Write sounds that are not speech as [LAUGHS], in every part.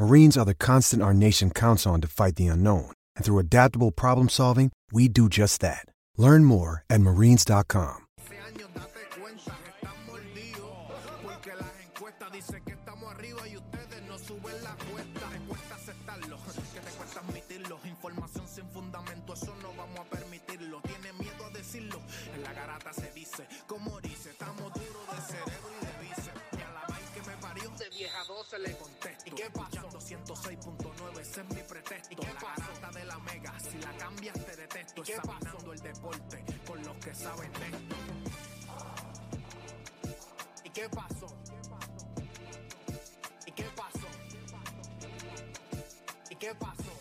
Marines are the constant our nation counts on to fight the unknown. And through adaptable problem solving, we do just that. Learn more at marines.com. como dice, estamos duros de cerebro vieja 12 le contesto ¿y qué pasó? 106.9 ese es mi pretexto ¿y qué la garata de la mega si la cambias te detesto ¿Y qué examinando el deporte con los que saben de esto ¿Y qué pasó? ¿Y qué pasó? ¿Y qué pasó? La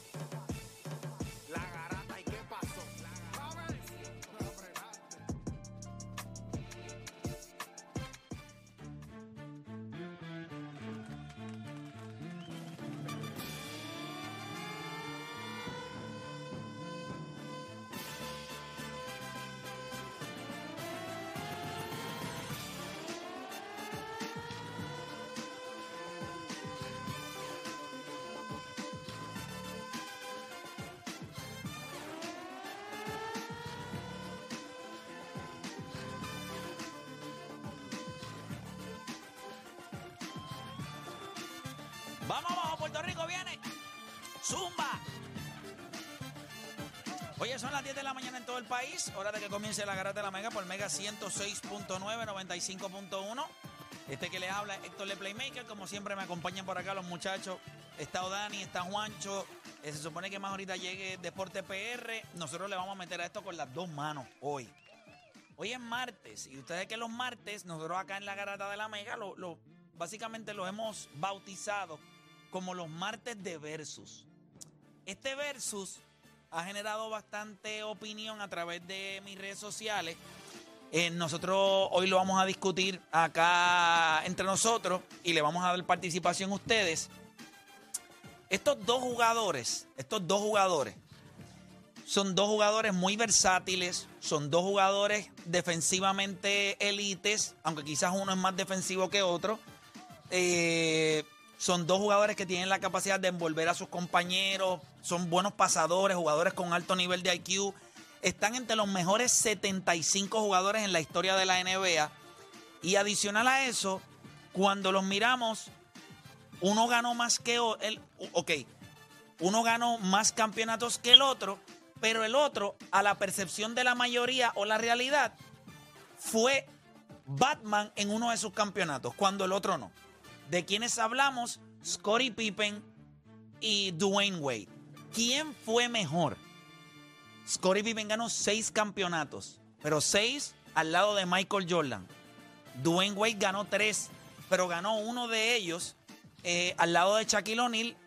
Vamos abajo, Puerto Rico viene. Zumba. Oye, son las 10 de la mañana en todo el país. Hora de que comience la garata de la Mega por Mega 106.9, 95.1. Este que le habla Héctor Le Playmaker. Como siempre me acompañan por acá los muchachos. Está Odani, está Juancho. Eh, se supone que más ahorita llegue Deporte PR. Nosotros le vamos a meter a esto con las dos manos hoy. Hoy es martes y ustedes que los martes, nosotros acá en la garata de la Mega, lo- básicamente los hemos bautizado como los martes de versus. Este versus ha generado bastante opinión a través de mis redes sociales. Eh, nosotros hoy lo vamos a discutir acá entre nosotros y le vamos a dar participación a ustedes. Estos dos jugadores, estos dos jugadores, son dos jugadores muy versátiles, son dos jugadores defensivamente élites, aunque quizás uno es más defensivo que otro. Eh, son dos jugadores que tienen la capacidad de envolver a sus compañeros, son buenos pasadores, jugadores con alto nivel de IQ. Están entre los mejores 75 jugadores en la historia de la NBA. Y adicional a eso, cuando los miramos, uno ganó más que el, ok, uno ganó más campeonatos que el otro, pero el otro, a la percepción de la mayoría o la realidad, fue Batman en uno de sus campeonatos, cuando el otro no. ¿De quiénes hablamos? Scottie Pippen y Dwayne Wade. ¿Quién fue mejor? Scottie Pippen ganó seis campeonatos, pero seis al lado de Michael Jordan. Dwayne Wade ganó tres, pero ganó uno de ellos eh, al lado de Shaquille O'Neal,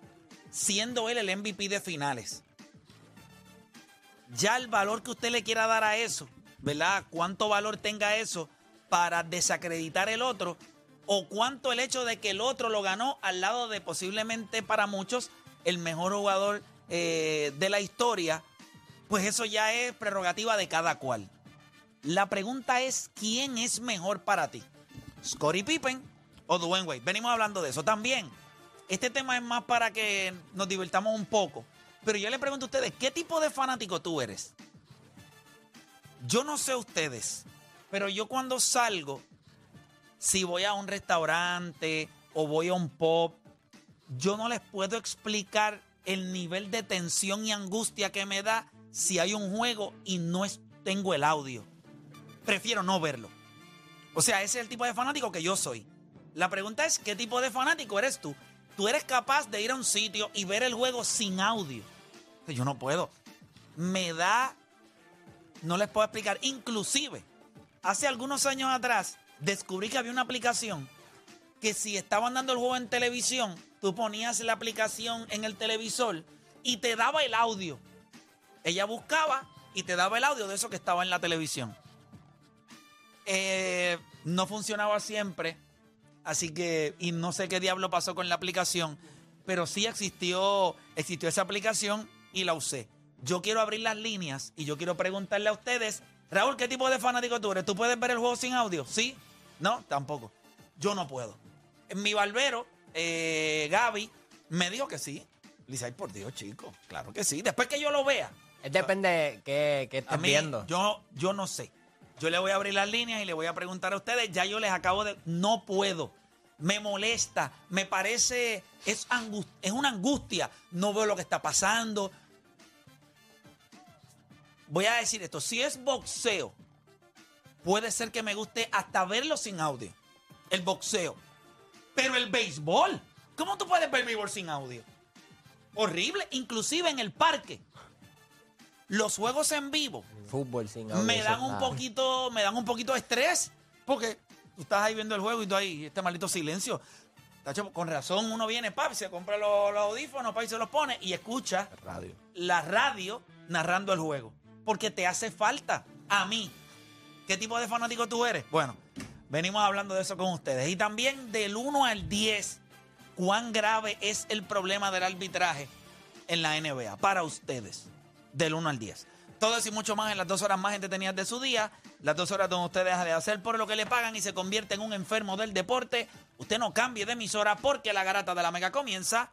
siendo él el MVP de finales. Ya el valor que usted le quiera dar a eso, ¿verdad? Cuánto valor tenga eso para desacreditar el otro, o cuánto el hecho de que el otro lo ganó al lado de posiblemente para muchos el mejor jugador eh, de la historia, pues eso ya es prerrogativa de cada cual. La pregunta es, ¿quién es mejor para ti? ¿Scottie Pippen o Dwayne Wade? Venimos hablando de eso también. Este tema es más para que nos divertamos un poco. Pero yo le pregunto a ustedes, ¿qué tipo de fanático tú eres? Yo no sé ustedes, pero yo cuando salgo, si voy a un restaurante o voy a un pub, yo no les puedo explicar el nivel de tensión y angustia que me da si hay un juego y no tengo el audio. prefiero no verlo. O sea, ese es el tipo de fanático que yo soy. La pregunta es, ¿qué tipo de fanático eres tú? Tú eres capaz de ir a un sitio y ver el juego sin audio. Yo no puedo. Me da, no les puedo explicar, inclusive, hace algunos años atrás, descubrí que había una aplicación que si estaban dando el juego en televisión, tú ponías la aplicación en el televisor y te daba el audio. Ella buscaba y te daba el audio de eso que estaba en la televisión. Eh, no funcionaba siempre, así que, y no sé qué diablo pasó con la aplicación, pero sí existió, existió esa aplicación y la usé. Yo quiero abrir las líneas y yo quiero preguntarle a ustedes, Raúl, ¿qué tipo de fanático tú eres? ¿Tú puedes ver el juego sin audio? ¿Sí? No, tampoco. Yo no puedo. Mi barbero, eh, Gaby, me dijo que sí. Le dice, ay, por Dios, chico, claro que sí. Después que yo lo vea. Depende de qué, qué A estés mí, viendo. Yo, yo no sé. Yo le voy a abrir las líneas y le voy a preguntar a ustedes. Ya yo les acabo de. No puedo. Me molesta. Me parece. Es, angus- es una angustia. No veo lo que está pasando. Voy a decir esto. Si es boxeo, puede ser que me guste hasta verlo sin audio. El boxeo. Pero el béisbol. ¿Cómo tú puedes ver béisbol sin audio? Horrible. Inclusive en el parque. Los juegos en vivo Fútbol sin audio. me dan un poquito, me dan un poquito de estrés. Porque tú estás ahí viendo el juego y tú ahí, este maldito silencio. Tacho, con razón, uno viene, pap, se compra los, los audífonos, pap, y se los pone y escucha Radio. la radio narrando el juego. Porque te hace falta. A mí. ¿Qué tipo de fanático tú eres? Bueno, venimos hablando de eso con ustedes. Y también del 1 al 10, ¿cuán grave es el problema del arbitraje en la NBA para ustedes? Del 1 al 10. Todo y mucho más en las dos horas más entretenidas de su día. Las dos horas donde usted deja de hacer por lo que le pagan y se convierte en un enfermo del deporte. Usted no cambie de emisora porque la garata de la mega comienza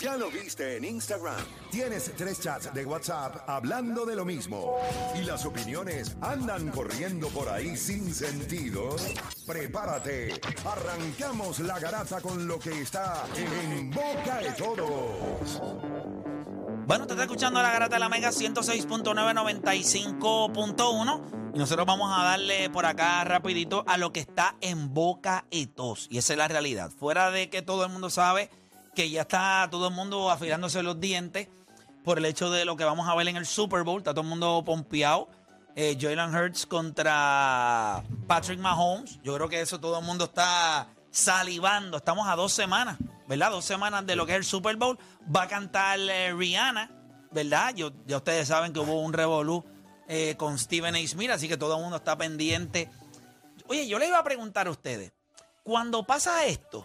Ya lo viste en Instagram, tienes tres chats de WhatsApp hablando de lo mismo y las opiniones andan corriendo por ahí sin sentido, prepárate. Arrancamos la garata con lo que está en boca de todos. Bueno, usted está escuchando la garata de la Mega 106.995.1 y nosotros vamos a darle por acá rapidito a lo que está en boca y tos. Y esa es la realidad. Fuera de que todo el mundo sabe que ya está todo el mundo afilándose los dientes por el hecho de lo que vamos a ver en el Super Bowl. Está todo el mundo pompeado. Eh, Jalen Hurts contra Patrick Mahomes. Yo creo que eso todo el mundo está salivando. Estamos a dos semanas, ¿verdad? Dos semanas de lo que es el Super Bowl. Va a cantar eh, Rihanna, ¿verdad? Yo, ya ustedes saben que hubo un revolú eh, con Stephen A. Smith, así que todo el mundo está pendiente. Oye, yo le iba a preguntar a ustedes, cuando pasa esto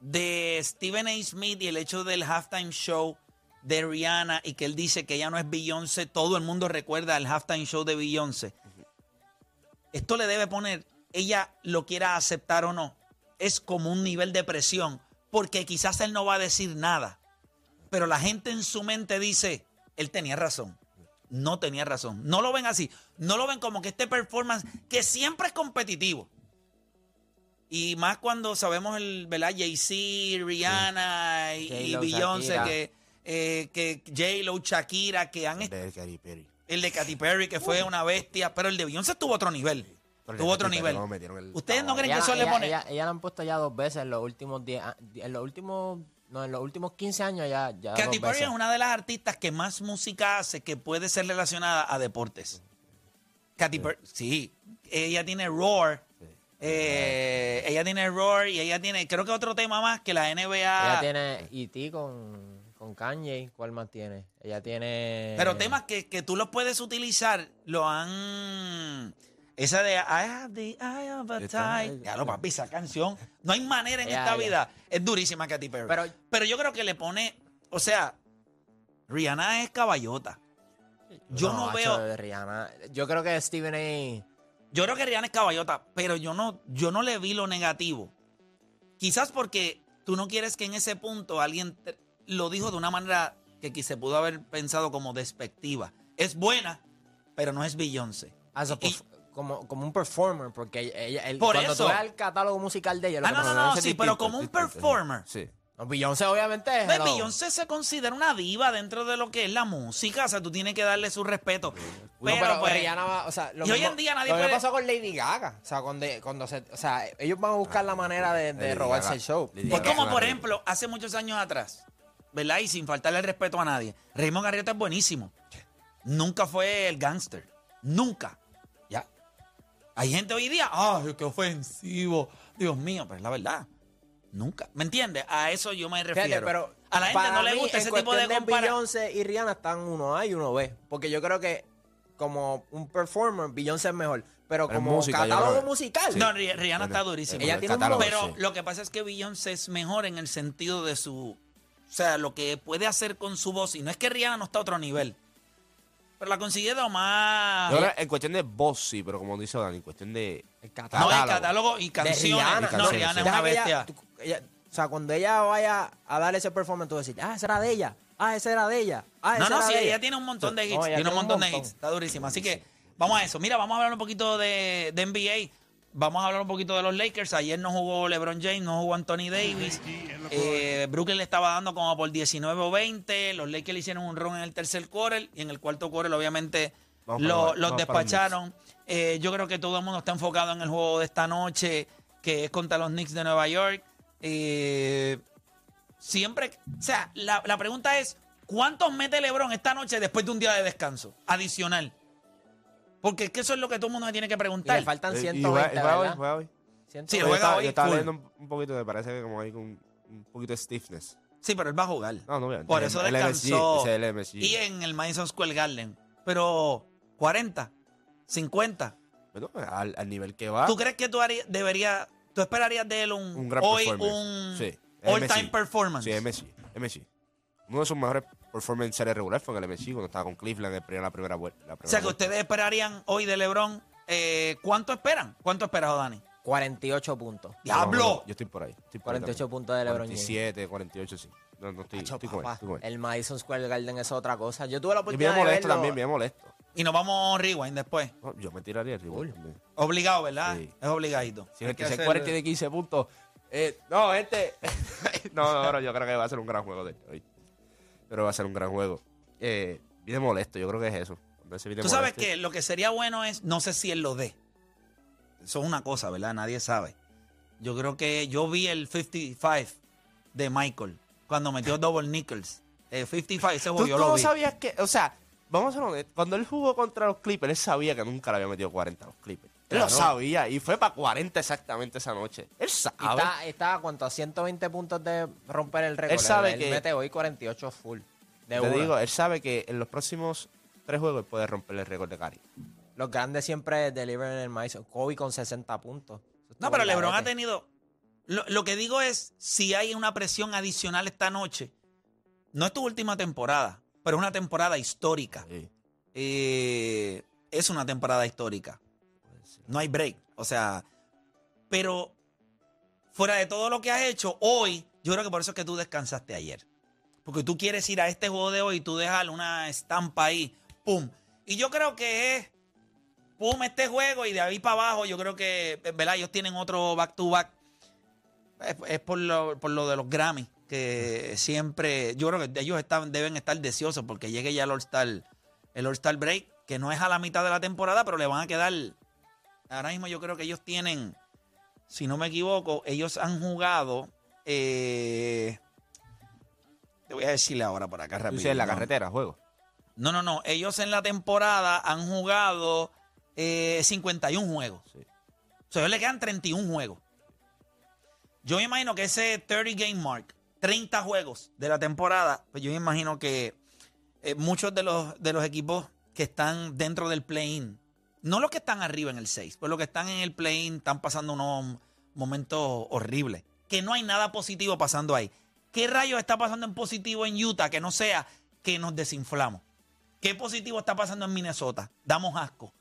de Stephen A. Smith y el hecho del halftime show de Rihanna y que él dice que ella no es Beyoncé, todo el mundo recuerda el halftime show de Beyoncé. Esto le debe poner, ella lo quiera aceptar o no, es como un nivel de presión, porque quizás él no va a decir nada, pero la gente en su mente dice, él tenía razón. No tenía razón. No lo ven así. No lo ven como que este performance, que siempre es competitivo. Y más cuando sabemos el, ¿verdad? Jay-Z, Rihanna y, y Beyoncé, que, eh, que J-Lo, Shakira, que han est- de Katy Perry. el de Katy Perry, que fue una bestia, pero el de Beyoncé tuvo otro nivel. Tuvo otro nivel. no, el- ¿Ustedes no creen que Ella, eso le pone? ella- ella la han puesto ya dos veces en los últimos 10 a- en los últimos no, en los últimos 15 años ya, ya Katy dos Perry veces. es una de las artistas que más música hace que puede ser relacionada a deportes. Katy Perry, sí. Ella tiene Roar. Eh, ella tiene Roar y ella tiene, creo que otro tema más que la NBA. Ella tiene E.T. con, con Kanye. ¿Cuál más tiene? Ella tiene... Pero temas que, que tú los puedes utilizar, lo han. Esa de I have the eye of a tiger. Ya lo papi, esa canción. No hay manera en esta vida. Es durísima Katy Perry. Pero, Pero- yo creo que le pone. O sea, Rihanna es caballota. Yo no, macho, veo. de Rihanna. Yo creo que Stephen A. Yo creo que Rihanna es caballota, pero yo no, yo no le vi lo negativo. Quizás porque tú no quieres que en ese punto alguien te- lo dijo de una manera que quizá se pudo haber pensado como despectiva. Es buena, pero no es Beyoncé. As a Y- perf- como, como un performer, porque ella, ella- el- Por cuando eso. tú ves el catálogo musical de ella, lo Ah, que no, no, no, ese sí, pero como un performer. Sí. No, Beyoncé obviamente es hello. Beyoncé se considera una diva dentro de lo que es la música, o sea, tú tienes que darle su respeto. No, Pero, pero pues, Rihanna va, o sea, lo y hoy mismo- en día nadie lo mismo puede- pasó con Lady Gaga, o sea, cuando, cuando se, o sea, ellos van a buscar la manera de, de Lady robarse Gaga- el show. Lady Es Gaga como, por ejemplo, hace muchos años atrás, ¿verdad? Y sin faltarle el respeto a nadie. Raymond Garriota es buenísimo. Nunca fue el gángster. Nunca. Ya. Hay gente hoy día, ¡ay, qué ofensivo! Dios mío, pero es la verdad. Nunca. ¿Me entiendes? A eso yo me refiero. Fíjate, pero a la gente no le gusta ese tipo de cuestión comparación. Beyoncé y Rihanna están uno A y uno B, porque yo creo que como un performer Beyoncé es mejor, pero Pero como música, catálogo musical. No, Ri- Rihanna está durísima. Ella el tiene un catálogo, Pero sí. lo que pasa es que Beyoncé es mejor en el sentido de su. O sea, lo que puede hacer con su voz. Y no es que Rihanna no está a otro nivel. Pero la más. Yo creo que en cuestión de voz, sí, pero como dice Dani, en cuestión de. El No, catálogo. el catálogo y canciones. Rihanna. no, canciones, Rihanna sí. es una ella- bestia. tú- ella- o sea, cuando ella vaya a dar ese performance, tú vas a decir, ah, esa era de ella, ah, esa era de ella, ah, No, esa no, era sí, de ella ella. tiene un montón de No, hits. tiene un tiene un montón de hits. Está durísima. Así que vamos a eso. Mira, vamos a hablar un poquito de, de NBA. Vamos a hablar un poquito de los Lakers. Ayer no jugó LeBron James, no jugó Anthony Davis. Eh, Brooklyn le estaba dando como por 19 o 20. Los Lakers le hicieron un run en el tercer quarter. Y en el cuarto quarter, obviamente, Vamos los para el despacharon. Eh, yo creo que todo el mundo está enfocado en el juego de esta noche, que es contra los Knicks de Nueva York. Eh, siempre, o sea, la, la pregunta es, ¿cuántos mete LeBron esta noche después de un día de descanso adicional? Porque es que eso es lo que todo el mundo me tiene que Y preguntar. le faltan Eh, y 120, juega- juega hoy, ¿verdad? juega hoy. 120. Sí, Yo juega estaba- hoy Yo estaba full. viendo un, un poquito, me parece que como hay un, un poquito de stiffness. Sí, pero él va a jugar. No, no, obviamente. Por El- eso el descansó. MSG, ese es el MSG. Y en el Madison Square Garden. Pero 40, 50. Bueno, al, al nivel que va. ¿Tú crees que tú harías, debería, tú esperarías de él un, Un gran hoy performance. un Sí, all-time MSG. performance? Sí, MSG. MSG. Uno de sus mejores performances en serie regular fue en el MSG cuando estaba con Cleveland en la primera vuelta. la O primera sea, que vuelta. ustedes esperarían hoy de LeBron. eh, ¿Cuánto esperan? ¿Cuánto esperas, Dani? 48 puntos. ¡Diablo! Yo estoy por ahí. estoy por ahí 48 también. puntos de LeBron James. 47, 48, sí. No, no estoy, Acho, estoy con él. Estoy con él. el Madison Square Garden es otra cosa. Yo tuve la Y bien oportunidad de molesto verlo. también, bien molesto. Y nos vamos rewind después. No, yo me tiraría el rebote también. Obligado, ¿verdad? Sí. Es obligadito. Si el que se tiene 15 puntos. Eh, no, gente. [LAUGHS] no, no, no, yo creo que va a ser un gran juego de hoy. Pero va a ser un gran juego. Eh, viene molesto, yo creo que es eso. Cuando ese viene Tú sabes molesto- que lo que sería bueno es, no sé si él lo dé. Eso es una cosa, ¿verdad? Nadie sabe. Yo creo que yo vi el 55 de Michael cuando metió [LAUGHS] double nickels. El 55, ese ¿Tú, juego yo tú lo no vi. sabías que, o sea, vamos a ser honestos, cuando él jugó contra los Clippers, él sabía que nunca le había metido 40 a los Clippers. Él lo sabía y fue para 40 exactamente esa noche. Él Y sabe. está, está a cuánto, a 120 puntos de romper el récord. Él sabe que- mete hoy 48 full. De Te una. digo, él sabe que en los próximos tres juegos él puede romper el récord de Cari. Los grandes siempre deliveran en el Madison. Kobe con 60 puntos. No, pero LeBron ha tenido. Lo, lo que digo es, si hay una presión adicional esta noche, no es tu última temporada, pero es una temporada histórica. Sí, Eh, es una temporada histórica. No hay break. O sea, pero fuera de todo lo que has hecho hoy, yo creo que por eso es que tú descansaste ayer. Porque tú quieres ir a este juego de hoy y tú dejar una estampa ahí, pum. Y yo creo que es, pum, este juego y de ahí para abajo, yo creo que, ¿verdad? Ellos tienen otro back to back. Es, por, lo, por lo de los Grammy, que siempre, yo creo que ellos deben estar deseosos porque llegue ya el All-Star, el All-Star Break, que no es a la mitad de la temporada, pero le van a quedar Ahora mismo yo creo que ellos tienen, si no me equivoco, ellos han jugado. eh, te voy a decirle ahora por acá rápido. en la carretera, juego. No, no, no. Ellos en la temporada han jugado eh, 51 juegos. Sí. O sea, a ellos le quedan 31 juegos. Yo me imagino que ese 30 game mark, 30 juegos de la temporada, pues yo me imagino que eh, muchos de los, de los equipos que están dentro del play-in, no los que están arriba en el 6, pues los que están en el play-in están pasando unos momentos horribles. Que no hay nada positivo pasando ahí. ¿Qué rayos está pasando en positivo en Utah que no sea que nos desinflamos? ¿Qué positivo está pasando en Minnesota? Damos asco.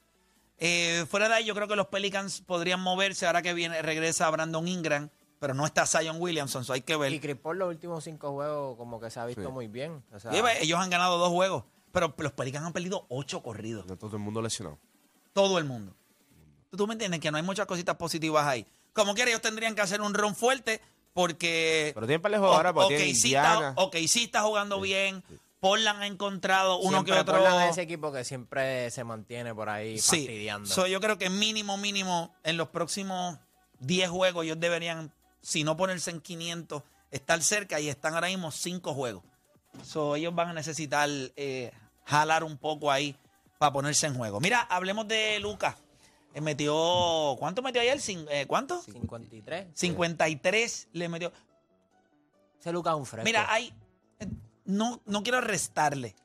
Eh, fuera de ahí, yo creo que los Pelicans podrían moverse ahora que viene, regresa Brandon Ingram, pero no está Zion Williamson, so hay que ver. Y Chris Paul los últimos cinco juegos como que se ha visto Sí. muy bien. O sea, Oye, ve, ellos han ganado dos juegos, pero los Pelicans han perdido ocho corridos. Todo el mundo lesionado. Todo el mundo. ¿Tú me entiendes? Que no hay muchas cositas positivas ahí. Como quiera, ellos tendrían que hacer un run fuerte porque... Pero tienen para el juego ahora porque tienen sí está, ok, sí está jugando bien. Portland ha encontrado uno siempre que otro... Portland es ese equipo que siempre se mantiene por ahí Sí. fastidiando. So, yo creo que mínimo, mínimo, en los próximos 10 juegos, ellos deberían, si no ponerse en 500, estar cerca y están ahora mismo 5 juegos. So, ellos van a necesitar eh, jalar un poco ahí para ponerse en juego. Mira, hablemos de Lucas. Eh, metió, ¿cuánto metió ayer? Cin- eh, ¿Cuánto? 53. 53 le metió. Ese Lucas es un fresco. Mira, hay. eh, No, no quiero restarle.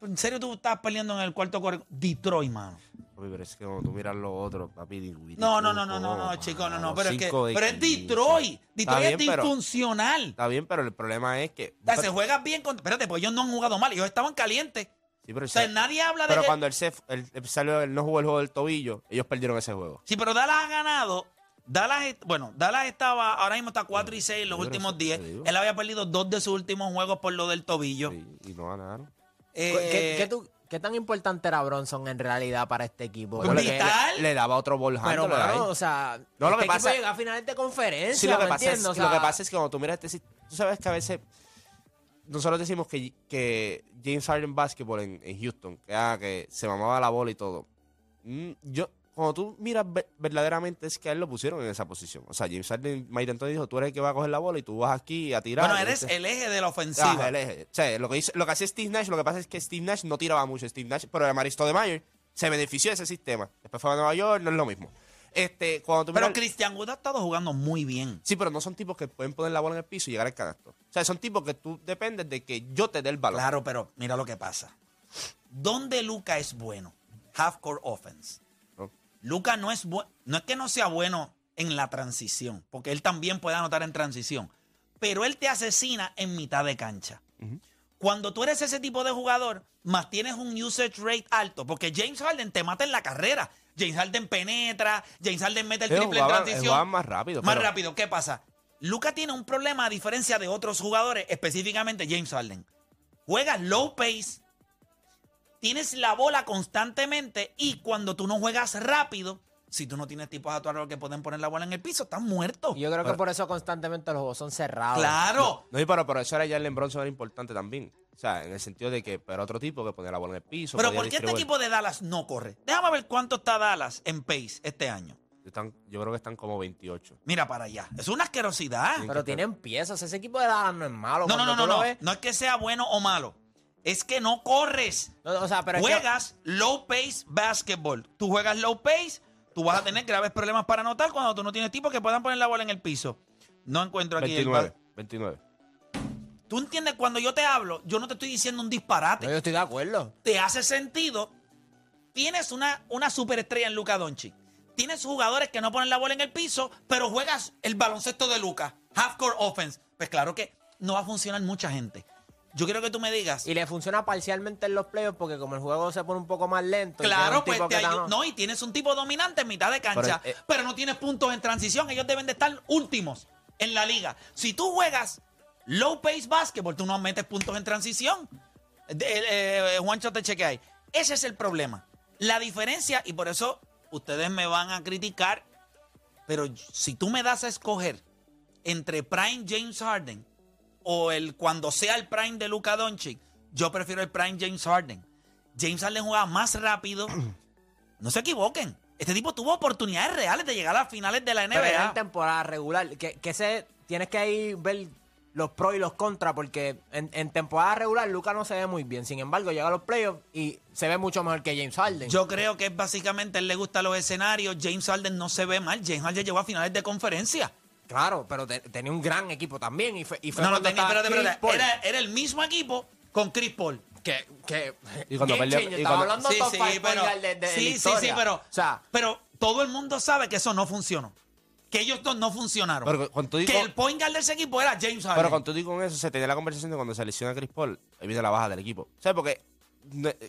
En serio, tú estás peleando en el cuarto cuarto. Detroit, mano. Papi, pero es que cuando tú miras los otros, papi, digo, No, no, no, no, no, no, chico, no, no. Pero es que. Pero es 15. Detroit. Detroit bien, es disfuncional. Está bien, pero el problema es que. O sea, se juega bien con. Espérate, pues ellos no han jugado mal. Ellos estaban calientes. Sí, pero, O sea, se- nadie habla de pero que. cuando él, se, él, él salió, él no jugó el juego del tobillo, ellos perdieron ese juego. Sí, pero Dallas ha ganado. Dallas, bueno, Dallas estaba, ahora mismo está 4 y 6 en los Pero últimos eso 10. te digo. Él había perdido dos de sus últimos juegos por lo del tobillo. Sí, y no ganaron. Eh, ¿Qué, qué tú- qué tan importante era Bronson en realidad para este equipo? Bueno, vital. Le, le daba otro ball Pero, handler ahí. mano, o sea, No, lo este que pasa- llega a finales de conferencia, Sí, lo que, ¿me pasa es, lo que sea, pasa es que cuando tú miras este sit- tú sabes que a veces nosotros decimos que, que James Harden Basketball en, en Houston, que, ah, que se mamaba la bola y todo. Mm, yo, cuando tú miras ve- verdaderamente es que a él lo pusieron en esa posición. O sea, James Harden, Mike D'Antoni dijo, tú eres el que va a coger la bola y tú vas aquí a tirar. bueno, eres el eje de la ofensiva. Ah, el eje. O sea, lo que, hizo- lo que hacía Steve Nash, lo que pasa es que Steve Nash no tiraba mucho. Steve Nash, pero Maristo de Mayer se benefició de ese sistema. Después fue a Nueva York, no es lo mismo. Este, cuando tú Pero miras- Christian Wood ha estado jugando muy bien. Sí, pero no son tipos que pueden poner la bola en el piso y llegar al canasto. O sea, son tipos que tú dependes de que yo te dé el balón. Claro, pero mira lo que pasa. ¿Dónde Luca es bueno? Half court offense. No. Luca no es bueno, no es que no sea bueno en la transición, porque él también puede anotar en transición, pero él te asesina en mitad de cancha. Cuando tú eres ese tipo de jugador, más tienes un usage rate alto, porque James Harden te mata en la carrera. James Harden penetra, James Harden mete el Ellos triple en jugaban- transición. más rápido, Más pero- rápido, ¿qué pasa? Luca tiene un problema a diferencia de otros jugadores, específicamente James Harden. Juegas low pace, tienes la bola constantemente y cuando tú no juegas rápido, si tú no tienes tipos a tu alrededor que pueden poner la bola en el piso, estás muerto. Yo creo que por eso constantemente los juegos son cerrados. Claro. No, y pero, pero eso era Jalen Bronson era importante también. O sea, en el sentido de que era otro tipo que ponía la bola en el piso. Pero podía ¿por qué este distribuir. equipo de Dallas no corre? Déjame ver cuánto está Dallas en pace este año. Están, yo creo que están como 28. Mira para allá. Es una asquerosidad. Pero tienen piezas. Ese equipo de Dallas no es malo. No, no, Cuando no, tú no, lo no. ves- No es que sea bueno o malo. Es que no corres. No, o sea, pero es que- juegas low pace basketball. Tú juegas low pace, tú vas a tener graves problemas para anotar cuando tú no tienes tipos que puedan poner la bola en el piso. No encuentro aquí el 29. 29. Tú entiendes cuando yo te hablo, yo no te estoy diciendo un disparate. No, yo estoy de acuerdo. Te hace sentido. Tienes una, una superestrella en Luca Doncic. Tienes jugadores que no ponen la bola en el piso, pero juegas el baloncesto de Luca. Half court offense. Pues claro que no va a funcionar mucha gente. Yo quiero que tú me digas. Y le funciona parcialmente en los playoffs porque como el juego se pone un poco más lento. Claro, pues te que ayu- da- No, y tienes un tipo dominante en mitad de cancha, Pero, pero, eh, no tienes puntos en transición. Ellos deben de estar últimos en la liga. Si tú juegas low pace basketball, tú no metes puntos en transición. De- eh, Juancho te chequea ahí. Ese es el problema. La diferencia, y por eso ustedes me van a criticar, pero si tú me das a escoger entre Prime James Harden o el cuando sea el Prime de Luka Doncic, yo prefiero el Prime James Harden. James Harden juega más rápido. [CLEARS THROAT] No se equivoquen. Este tipo tuvo oportunidades reales de llegar a las finales de la Pero era en NBA. temporada regular. Que, que se, tienes que ahí ver los pros y los contras porque en, en temporada regular Luca no se ve muy bien. Sin embargo, llega a los playoffs y se ve mucho mejor que James Harden. Yo creo que básicamente él le gustan los escenarios. James Harden no se ve mal. James Harden llegó a finales de conferencia. Claro, pero te- tenía un gran equipo también. Y fue, y fue No, no tenía, Chris espérate. Paul. Era, era el mismo equipo con Chris Paul. que, que Y cuando perdió- y cuando- hablando top five point guard de, de la sí, sí, sí, pero, O sea, pero todo el mundo sabe que eso no funcionó. Que ellos dos no funcionaron. Pero cuando tú digo- que el point guard de ese equipo era James Harden. Pero cuando tú dices con eso, se tenía la conversación de cuando se lesiona Chris Paul, ahí viene la baja del equipo. ¿Sabes? Porque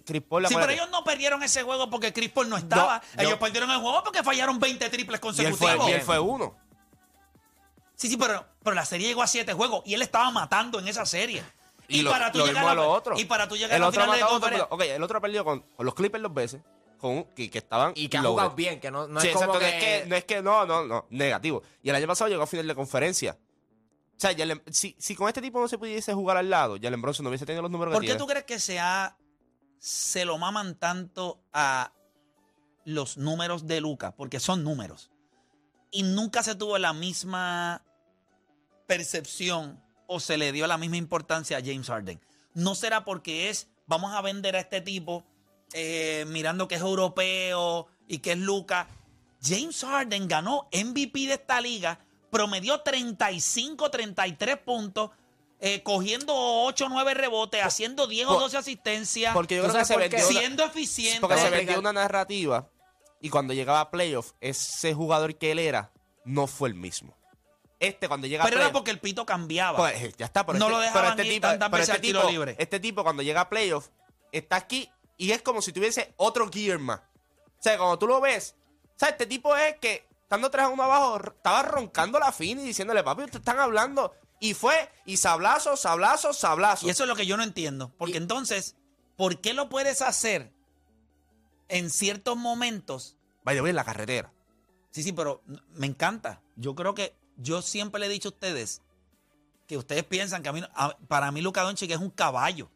Chris Paul... Sí, pero ellos no perdieron ese juego porque Chris Paul no estaba. No, ellos yo- perdieron el juego porque fallaron 20 triples y él consecutivos. fue, y él fue uno. Sí, sí, pero, pero la serie llegó a siete juegos y él estaba matando en esa serie. Y, lo, para tú lo llegar a a la- los otros. Y para tú llegar el a la otro final de otro, conferencia. pero- Ok, el otro ha perdido con, con los Clippers dos veces. Con, que, que estaban. Y que ha jugado bien, que no, no sí, es como exacto. que... No, es que, no es que no, no, no, negativo. Y el año pasado llegó a final de conferencia. O sea, Jalen- si, si con este tipo no se pudiese jugar al lado, Jalen Bronson no hubiese tenido los números ¿Por que qué tiene. tú crees que se, ha- se lo maman tanto a los números de Luca? Porque son números. Y nunca se tuvo la misma percepción o se le dio la misma importancia a James Harden. No será porque es, vamos a vender a este tipo eh, mirando que es europeo y que es Luca. James Harden ganó MVP de esta liga, promedió 35, 33 puntos, eh, cogiendo 8, 9 rebotes, haciendo 10 o por- 12 asistencias, Porque yo ¿Tú creo que sabes se por vendió. qué? una- siendo eficiente. porque se vendió una narrativa y cuando llegaba a playoff, ese jugador que él era no fue el mismo. Este, cuando llega pero a era playoff. porque el pito cambiaba. Pues eh, ya está, pero No este, lo dejaban este ir tipo, tantas veces este tiro tipo- libre. Este tipo cuando llega a playoff está aquí y es como si tuviese otro gear más. O sea, cuando tú lo ves, o sea, este tipo es que estando 3 a 1 abajo, estaba roncando la fin y diciéndole, papi, ustedes están hablando. Y fue, y sablazo, sablazo, sablazo. Y eso es lo que yo no entiendo. Porque entonces, ¿por qué lo puedes hacer en ciertos momentos? Vaya, voy en la carretera. Sí, sí, pero me encanta. Yo creo que yo siempre le he dicho a ustedes que ustedes piensan que a mí, a- para mí Luca Doncic es un caballo.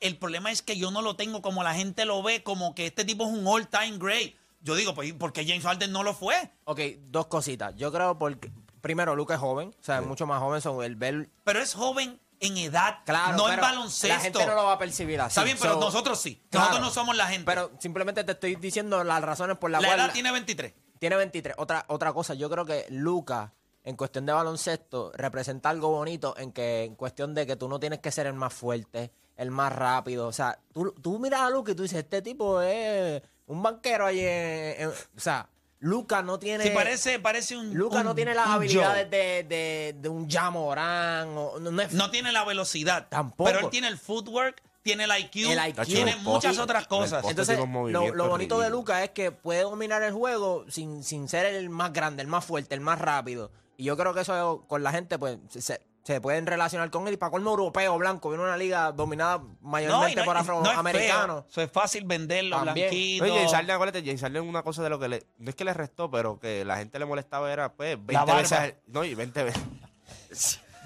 El problema es que yo no lo tengo como la gente lo ve, como que este tipo es un all-time great. Yo digo, pues, ¿por qué James Harden no lo fue? Ok, dos cositas. Yo creo porque... Primero, Luca es joven. O sea, es mucho más joven. Son el ver... Pero es joven en edad, Claro, no en baloncesto. La gente no lo va a percibir así. Está bien, pero So, nosotros sí. claro. Nosotros no somos la gente. Pero simplemente te estoy diciendo las razones por las la cuales... edad tiene 23. Tiene 23. Otra, otra cosa, yo creo que Luca, en cuestión de baloncesto, representa algo bonito en que en cuestión de que tú no tienes que ser el más fuerte, el más rápido. O sea, tú, tú miras a Luca y tú dices, este tipo es un banquero ahí en... en- o sea, Luca no tiene... Sí, parece, parece un. Luca un- no tiene las habilidades de, de, de un Jamorán. O, no, no es No tiene la velocidad. Tampoco. Pero él tiene el footwork, tiene el IQ, El IQ. tiene El muchas otras cosas. Entonces, lo, bonito de. Luca es que puede dominar el juego sin, sin ser el más grande, el más fuerte, el más rápido. Y yo creo que eso con la gente, pues, se- se, pueden relacionar con él. Y para colmo europeo, blanco, viene una liga dominada No, mayormente no, por no afroamericanos. feo. Eso es fácil venderlo, También. blanquito. Oye, James Harden, acuérdate, Harden una cosa de lo que le... No es que le restó, pero que la gente le molestaba era, pues, 20 barba. veces... al- No, y 20 veces...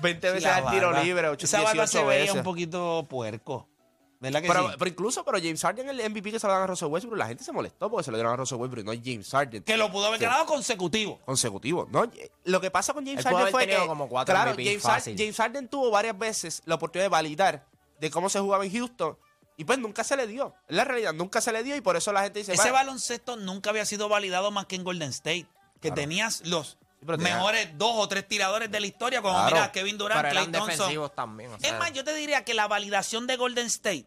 20 Sí, veces al tiro libre, 8, Esa barba 18 se veía veces. un poquito puerco. ¿Verdad que Pero, sí? pero incluso, pero James Harden, el MVP que se lo dan a Russell Westbrook, la gente se molestó porque se lo dieron a Russell Westbrook y no a James Harden. que lo pudo haber Sí. ganado consecutivo. consecutivo. ¿no? Lo que pasa con James Él pudo Harden haber fue tenido que como cuatro claro, MVP James, fácil. James Harden tuvo varias veces la oportunidad de validar de cómo se jugaba en Houston y pues nunca se le dio. En la realidad nunca se le dio y por eso la gente dice, Ese "Va, baloncesto nunca había sido validado más que en Golden State. Que tenías los pero tenía- mejores dos o tres tiradores de la historia, como Claro. mira Kevin Durant, Pero eran Thompson. defensivos también. o Es más, yo te diría que la validación de Golden State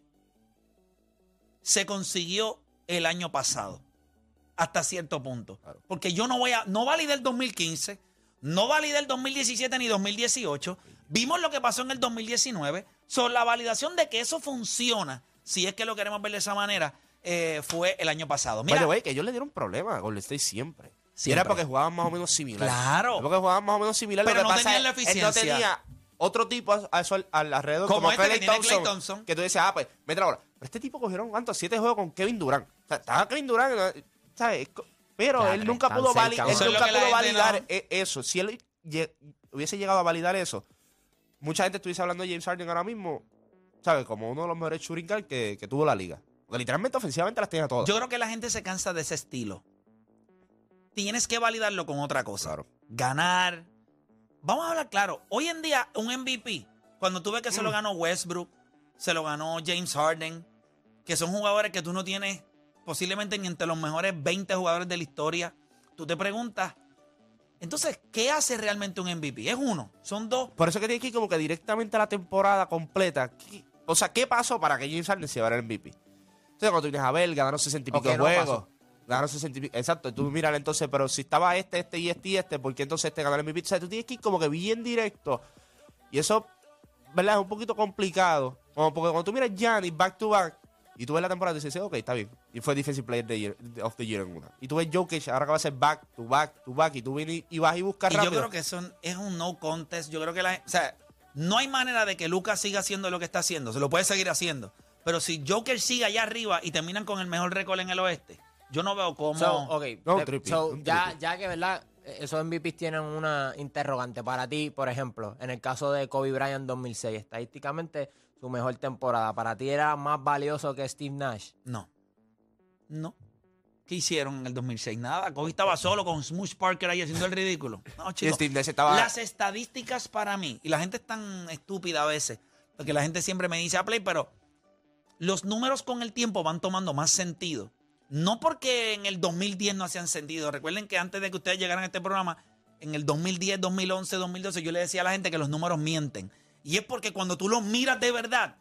se consiguió el año pasado, hasta cierto punto. Porque yo no voy a, no validé el 2015, no validé el 2017 ni 2018. Vimos lo que pasó en el 2019. Sobre la validación de que eso funciona, si es que lo queremos ver de esa manera, eh, fue el año pasado. By Mira, the way, que ellos le dieron problemas a Golden State siempre. Siempre. era porque jugaban más o menos similar. Claro. Era porque jugaban más o menos similar. Pero lo que no pasa tenían la es, Él no eficiencia. tenía otro tipo a, a eso al, al alrededor, Como como, este que Klay tiene Thompson, Klay Thompson. Que tú dices, ah, pues, mete la bola. Pero este tipo cogieron, ¿cuántos? Siete juegos con Kevin Durant. O sea, estaba Kevin Durant. ¿sabes? Co- Pero Ya, él nunca pudo, vali- él Eso es lo nunca que la pudo gente validar no- e- eso. Si él lle- hubiese llegado a validar eso, mucha gente estuviese hablando de James Harden ahora mismo, ¿sabes? Como uno de los mejores shooting guard que, que tuvo la liga. Porque literalmente ofensivamente las tenía todas. yo creo que la gente se cansa de ese estilo. Tienes que validarlo con otra cosa. Claro. Ganar. Vamos a hablar claro. Hoy en día, un MVP, cuando tú ves que se lo Mm. ganó Westbrook, se lo ganó James Harden, que son jugadores que tú no tienes posiblemente ni entre los mejores 20 jugadores de la historia, tú te preguntas, entonces, ¿qué hace realmente un MVP? Es uno, son dos. Por eso que tiene que ir como que directamente a la temporada completa. ¿Qué- O sea, ¿qué pasó para que James Harden se llevara el MVP? Entonces, cuando tú vienes a ver, ganaron 60 y ¿O pico de no juegos. pasó? Ganaron 60 y pico. Exacto, tú miras entonces, pero si estaba este, este y este y este, ¿por qué entonces este ganó el MVP? O sea, tú tienes que ir como que bien directo. Y eso, ¿verdad? Es un poquito complicado. Como porque cuando tú miras Giannis back to back, Y tú ves la temporada y dices, ok, está bien. Y fue Defensive Player the year- of the Year en una. Y tú ves Jokic, ahora que va a ser back to back to back. Y tú vienes y vas y buscas Y rápido. yo creo que eso es un no contest. Yo creo que la, o sea, no hay manera de que Lucas siga haciendo lo que está haciendo. Se lo puede seguir haciendo. Pero si Joker sigue allá arriba y terminan con el mejor récord en el oeste, yo no veo cómo. So, No, ya, que, ¿verdad? Esos MVPs tienen una interrogante para ti, por ejemplo, en el caso de Kobe Bryant 2006, estadísticamente su mejor temporada, ¿para ti era más valioso que Steve Nash? No. No. ¿Qué hicieron en el 2006? Nada. Kobe estaba solo con Smush Parker ahí haciendo el ridículo. [LAUGHS] No, chicos. Steve Nash estaba... Las estadísticas para mí, y la gente es tan estúpida a veces, porque la gente siempre me dice a play, pero los números con el tiempo van tomando más sentido. No porque en el 2010 no hacían sentido. Recuerden que antes de que ustedes llegaran a este programa, en el 2010, 2011, 2012, yo le decía a la gente que los números mienten. Y es porque cuando tú los miras de verdad,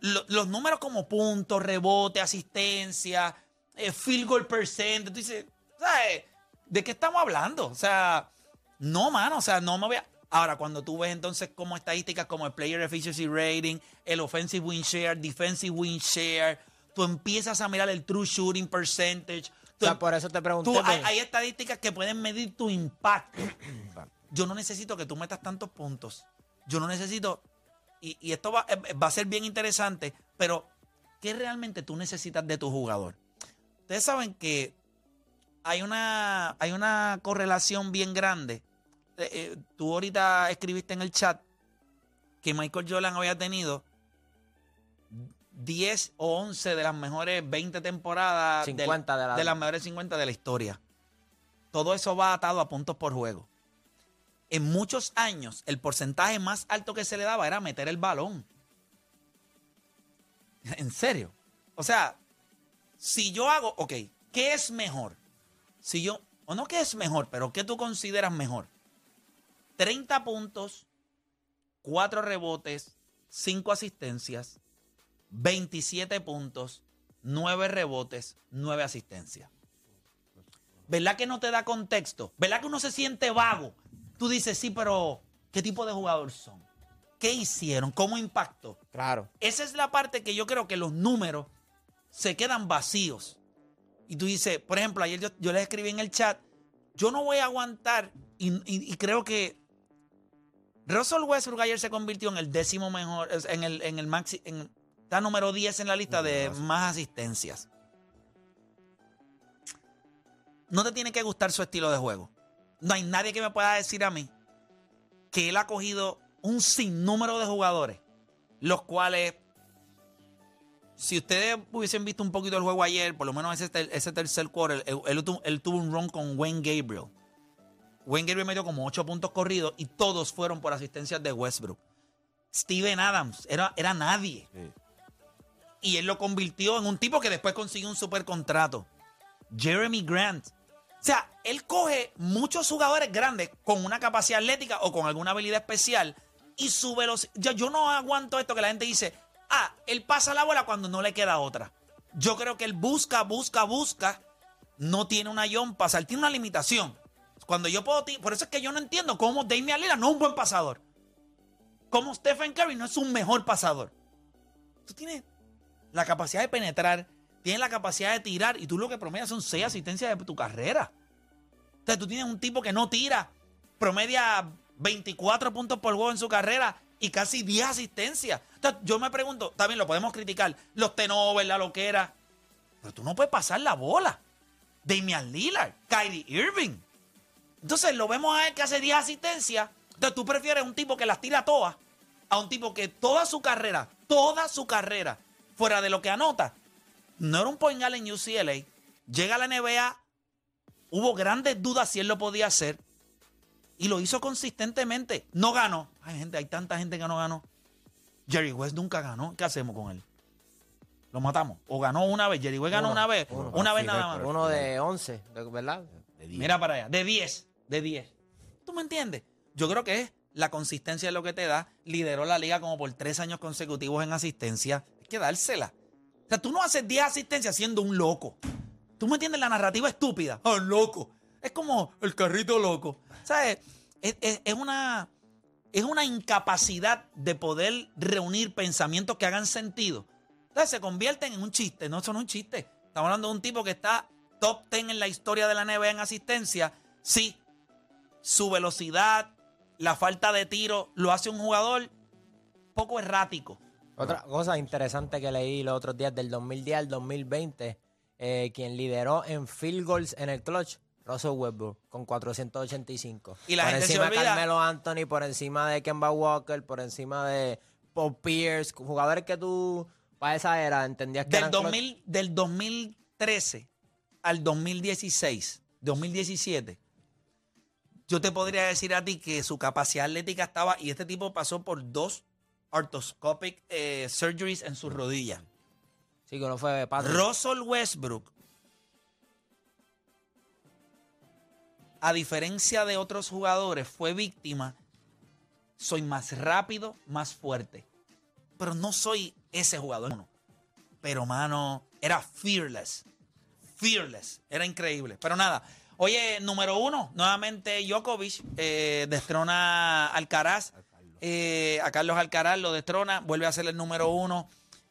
lo- los números como puntos, rebote, asistencia, eh, field goal percent, tú dices, ¿sabes? ¿De qué estamos hablando? O sea, no, mano, o sea, no me voy a... Ahora, cuando tú ves entonces como estadísticas como el Player Efficiency Rating, el Offensive Win Share, Defensive Win Share, tú empiezas a mirar el True Shooting Percentage. O sea, por eso te pregunté. tú- hay, hay estadísticas que pueden medir tu impacto. Yo no necesito que tú metas tantos puntos. Yo no necesito... Y, y esto va, eh, va a ser bien interesante, pero ¿qué realmente tú necesitas de tu jugador? Ustedes saben que hay una, hay una correlación bien grande. Eh, eh, tú ahorita escribiste en el chat que Michael Jordan había tenido 10 o 11 de las mejores 20 temporadas 50 de la- de las mejores 50 de la historia. Todo eso va atado a puntos por juego. En muchos años, el porcentaje más alto que se le daba era meter el balón. [LAUGHS] En serio. O sea, si yo hago, ok, ¿qué es mejor? Si yo, o no qué es mejor, pero ¿qué tú consideras mejor? 30 puntos, 4 rebotes, 5 asistencias, 27 puntos, 9 rebotes, 9 asistencias. ¿Verdad que no te da contexto? ¿Verdad que uno se siente vago? Tú dices, sí, pero ¿qué tipo de jugador son? ¿Qué hicieron? ¿Cómo impactó? Claro. Esa es la parte que yo creo que los números se quedan vacíos. Y tú dices, por ejemplo, ayer yo, yo les escribí en el chat, yo no voy a aguantar y, y- y creo que Russell Westbrook ayer se convirtió en el décimo mejor, en el, en el maxi, en, está número 10 en la lista de más asistencias. No te tiene que gustar su estilo de juego. No hay nadie que me pueda decir a mí que él ha cogido un sinnúmero de jugadores, los cuales, si ustedes hubiesen visto un poquito el juego ayer, por lo menos ese, ter- ese tercer quarter, él, él tu- él tuvo un run con Wayne Gabriel. Wayne Gabriel metió como ocho puntos corridos y todos fueron por asistencias de Westbrook. Steven Adams era, era nadie. Sí. Y él lo convirtió en un tipo que después consiguió un super contrato. Jeremy Grant. O sea, él coge muchos jugadores grandes con una capacidad atlética o con alguna habilidad especial y su velocidad. Yo, no aguanto esto que la gente dice, ah, él pasa la bola cuando no le queda otra. Yo creo que él busca, busca, busca. No tiene una yompa, él tiene una limitación. Cuando yo puedo, por eso es que yo no entiendo cómo Damian Lillard no es un buen pasador. Cómo Stephen Curry no es un mejor pasador. Tú tienes la capacidad de penetrar, tienes la capacidad de tirar y tú lo que promedias son seis asistencias de tu carrera. Entonces tú tienes un tipo que no tira, promedia 24 puntos por juego en su carrera y casi 10 asistencias. Entonces yo me pregunto, también lo podemos criticar, los tenovers, la loquera, pero tú no puedes pasar la bola. Damian Lillard, Kyrie Irving. Entonces lo vemos a él que hace 10 asistencias. Entonces tú prefieres un tipo que las tira todas a un tipo que toda su carrera, toda su carrera, fuera de lo que anota, no era un point guard en UCLA. Llega a la NBA, hubo grandes dudas si él lo podía hacer y lo hizo consistentemente. No ganó. Hay gente, hay tanta gente que no ganó. Jerry West nunca ganó. ¿Qué hacemos con él? Lo matamos. O ganó una vez. Jerry West ganó Uno, una vez. uno. Una vez Sí, nada más. Uno de 11, de- ¿verdad? De diez. Mira para allá. De 10. De 10. ¿Tú me entiendes? Yo creo que es la consistencia es lo que te da. Lideró la liga como por tres años consecutivos en asistencia. Que dársela. O sea, tú no haces 10 asistencias siendo un loco. ¿Tú me entiendes? La narrativa estúpida. ¡Ah, loco! Es como el carrito loco. ¿Sabes? Es, es- es una, es una incapacidad de poder reunir pensamientos que hagan sentido. Entonces se convierten en un chiste. No son un chiste. Estamos hablando de un tipo que está top 10 en la historia de la NBA en asistencia. Sí, su velocidad, la falta de tiro, lo hace un jugador poco errático. Otra cosa interesante que leí los otros días, del 2010 al 2020, eh, quien lideró en field goals en el clutch, Russell Westbrook, con 485. Y la por gente se encima de Carmelo Anthony, por encima de Kemba Walker, por encima de Paul Pierce, jugadores que tú, para esa era, entendías que Del, eran clutch. 2000, del 2013 al 2016, 2017, yo te podría decir a ti que su capacidad atlética estaba, y este tipo pasó por dos arthroscopic eh, surgeries en sus rodillas. Sí, que no fue Patrick. Russell Westbrook, a diferencia de otros jugadores, fue víctima. Soy más rápido, más fuerte. Pero no soy ese jugador. Pero, mano, era fearless. Fearless. Era increíble. Pero nada. Oye, número uno, nuevamente Djokovic eh, destrona Alcaraz. Eh, a Carlos Alcaraz lo destrona, vuelve a ser el número uno.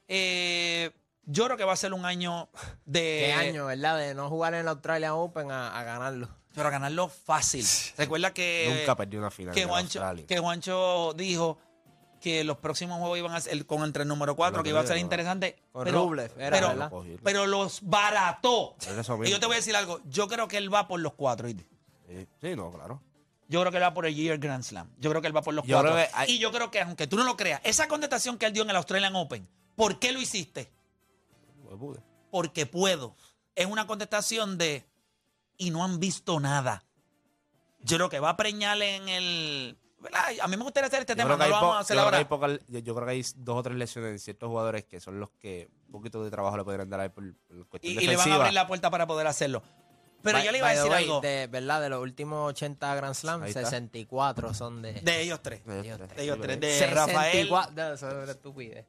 Eh, yo creo que va a ser un año de. Qué año, ¿verdad? De no jugar en el Australian Open a, a ganarlo. Pero a ganarlo fácil. Recuerda que. Nunca perdió una final que en Juancho, Australia. que Juancho dijo que los próximos juegos iban a ser con entre el número 4, Lo que iba a ser interesante. Con pero, Rublev, era, pero, ¿verdad? pero los barató. Y yo te voy a decir algo. Yo creo que él va por los cuatro. Sí, sí, no, claro. Yo creo que él va por el Year Grand Slam. Yo creo que él va por los Yo cuatro. creo que hay- Y yo creo que, aunque tú no lo creas, esa contestación que él dio en el Australian Open, ¿por qué lo hiciste? Pude. Porque puedo. Es una contestación de y no han visto nada. Yo creo que va a preñar en el. ¿verdad? A mí me gustaría hacer este Yo tema, creo, no lo po- vamos a hacer yo creo que ahora. hay yo, yo creo que hay dos o tres lesiones en ciertos jugadores que son los que un poquito de trabajo le podrían dar ahí por, por cuestión Y, y le van a defensiva. abrir la puerta para poder hacerlo. Pero By- yo le iba a decir way, algo de, De, ¿Verdad? De los últimos 80 Grand Slam, Ahí está. 64 son de... ellos tres. De ellos De ellos tres. tres. De Rafael. 64 No, eso es una estupidez.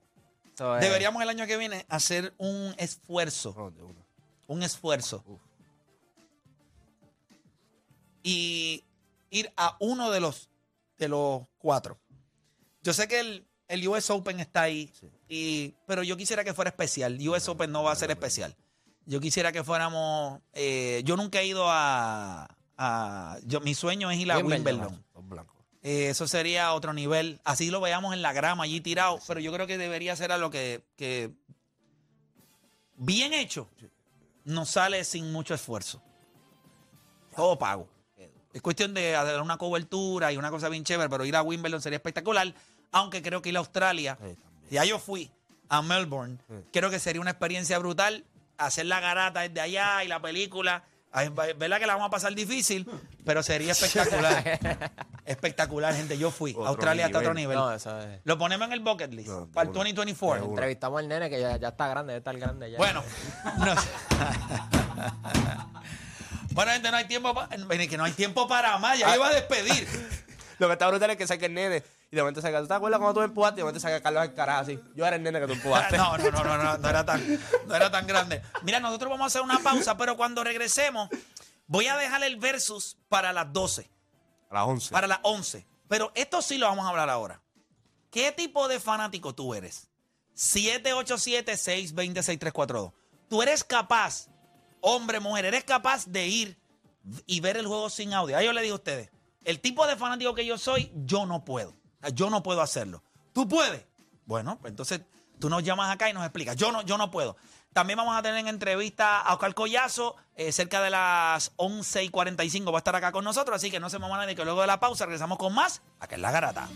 Eso es- Deberíamos el año que viene hacer un esfuerzo. De uno. Un esfuerzo. Y ir a uno de los, de los cuatro. Yo sé que el, el US Open está ahí, y, pero yo quisiera que fuera especial. US Open no va a ser especial. Yo quisiera que fuéramos. eh, yo nunca he ido a. a- yo, mi sueño es ir a Wimbledon. Blancos. Eh, eso sería otro nivel. Así lo veamos en la grama allí tirado. Pero yo creo que debería ser algo que, que bien hecho nos sale sin mucho esfuerzo. Todo pago. Es cuestión de hacer una cobertura y una cosa bien chévere, pero ir a Wimbledon sería espectacular. Aunque creo que ir a Australia, Sí, también. ya yo fui a Melbourne, creo que sería una experiencia brutal hacer la garata desde allá y la película. Ay, ¿Verdad que la vamos a pasar difícil? Pero sería espectacular. [LAUGHS] espectacular, gente. Yo fui. Otro Australia hasta otro nivel. nivel. No, eso es... Lo ponemos en el bucket list No, para el una. 2024. De una. Entrevistamos al nene que ya, ya está grande, ya está el grande ya. Bueno, [LAUGHS] no, bueno, gente, no hay tiempo para, que no hay tiempo para más. Ya iba a despedir. [LAUGHS] Lo que está brutal es que saque el nene y de momento saca. ¿Tú te acuerdas cuando tú me empujaste? Y de momento saca a Carlos Alcaraz así. Yo era el nene que tú empujaste. [LAUGHS] No, no, no, no, no, no era tan, no era tan grande. Mira, nosotros vamos a hacer una pausa, pero cuando regresemos, voy a dejar el versus para las 12, A las 11. para las 11. Pero esto sí lo vamos a hablar ahora. ¿Qué tipo de fanático tú eres? 787-620-6342. Tú eres capaz, hombre, mujer, eres capaz de ir y ver el juego sin audio. Ahí yo le digo a ustedes, el tipo de fanático que yo soy, yo no puedo. Yo no puedo hacerlo. ¿Tú puedes? Bueno, pues entonces tú nos llamas acá y nos explicas. Yo no, yo no puedo. También vamos a tener en entrevista a Oscar Collazo, eh, cerca de las 11 y 45 va a estar acá con nosotros, así que no se me van a nadie que luego de la pausa regresamos con más, acá en La Garata.